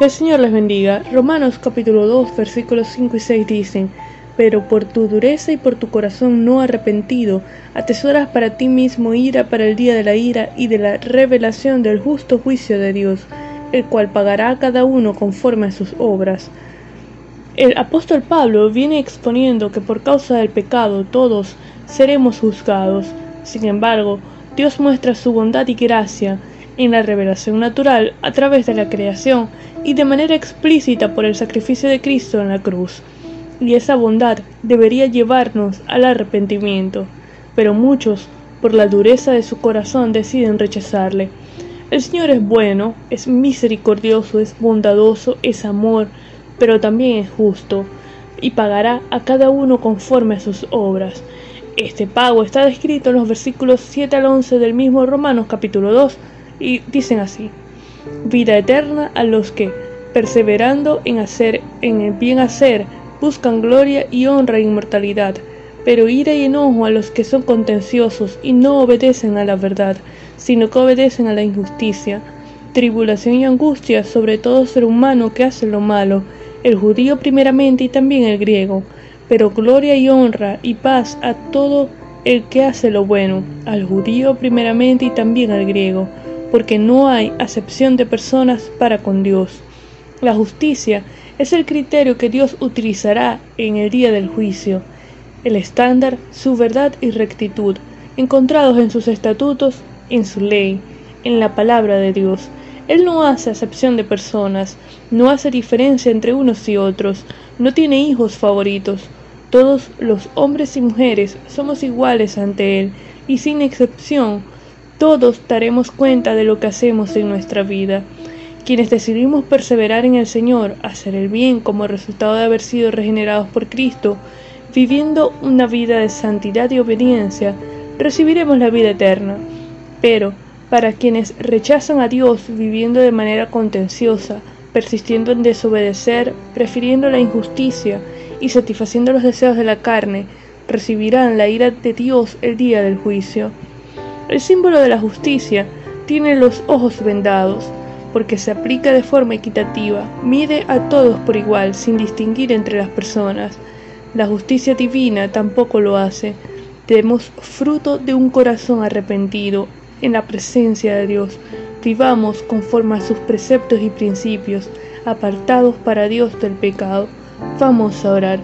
Que el Señor les bendiga. Romanos capítulo 2 versículos 5 y 6 dicen, Pero por tu dureza y por tu corazón no arrepentido, atesoras para ti mismo ira para el día de la ira y de la revelación del justo juicio de Dios, el cual pagará a cada uno conforme a sus obras. El apóstol Pablo viene exponiendo que por causa del pecado todos seremos juzgados. Sin embargo, Dios muestra su bondad y gracia en la revelación natural a través de la creación y de manera explícita por el sacrificio de Cristo en la cruz. Y esa bondad debería llevarnos al arrepentimiento, pero muchos, por la dureza de su corazón, deciden rechazarle. El Señor es bueno, es misericordioso, es bondadoso, es amor, pero también es justo, y pagará a cada uno conforme a sus obras. Este pago está descrito en los versículos 7 al 11 del mismo Romanos capítulo 2, y dicen así: Vida eterna a los que, perseverando en hacer en el bien hacer, buscan gloria y honra e inmortalidad, pero ira y enojo a los que son contenciosos y no obedecen a la verdad, sino que obedecen a la injusticia, tribulación y angustia sobre todo ser humano que hace lo malo, el judío primeramente y también el griego, pero gloria y honra y paz a todo el que hace lo bueno, al judío primeramente y también al griego, porque no hay acepción de personas para con Dios. La justicia es el criterio que Dios utilizará en el día del juicio, el estándar, su verdad y rectitud, encontrados en sus estatutos, en su ley, en la palabra de Dios. Él no hace acepción de personas, no hace diferencia entre unos y otros, no tiene hijos favoritos. Todos los hombres y mujeres somos iguales ante Él, y sin excepción, todos daremos cuenta de lo que hacemos en nuestra vida. Quienes decidimos perseverar en el Señor, hacer el bien como resultado de haber sido regenerados por Cristo, viviendo una vida de santidad y obediencia, recibiremos la vida eterna. Pero, para quienes rechazan a Dios viviendo de manera contenciosa, persistiendo en desobedecer, prefiriendo la injusticia y satisfaciendo los deseos de la carne, recibirán la ira de Dios el día del juicio. El símbolo de la justicia tiene los ojos vendados, porque se aplica de forma equitativa, mide a todos por igual, sin distinguir entre las personas. La justicia divina tampoco lo hace. Demos fruto de un corazón arrepentido en la presencia de Dios. Vivamos conforme a sus preceptos y principios, apartados para Dios del pecado. Vamos a orar.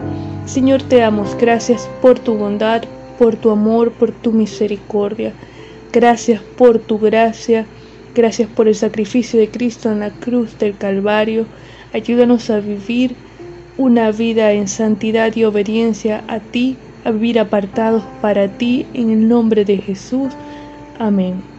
Señor, te damos gracias por tu bondad, por tu amor, por tu misericordia. Gracias por tu gracia, gracias por el sacrificio de Cristo en la cruz del Calvario. Ayúdanos a vivir una vida en santidad y obediencia a ti, a vivir apartados para ti, en el nombre de Jesús. Amén.